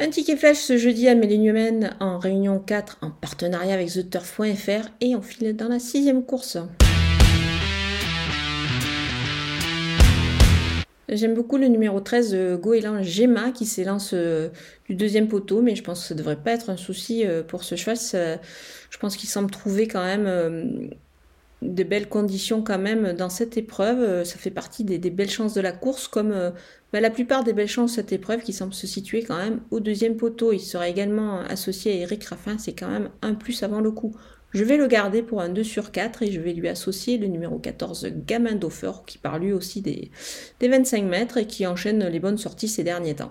Un ticket flash ce jeudi à Millennium en réunion 4 en partenariat avec TheTurf.fr et on file dans la sixième course. J'aime beaucoup le numéro 13 de Goéland Gemma qui s'élance euh, du deuxième poteau, mais je pense que ça ne devrait pas être un souci euh, pour ce cheval. Je pense qu'il semble trouver quand même euh, des belles conditions quand même dans cette épreuve. Ça fait partie des, belles chances de la course, comme bah, la plupart des belles chances de cette épreuve qui semble se situer quand même au deuxième poteau. Il sera également associé à Eric Raffin, c'est quand même un plus avant le coup. Je vais le garder pour un 2 sur 4 et je vais lui associer le numéro 14 Gamin d'Offer qui parle lui aussi des 25 mètres et qui enchaîne les bonnes sorties ces derniers temps.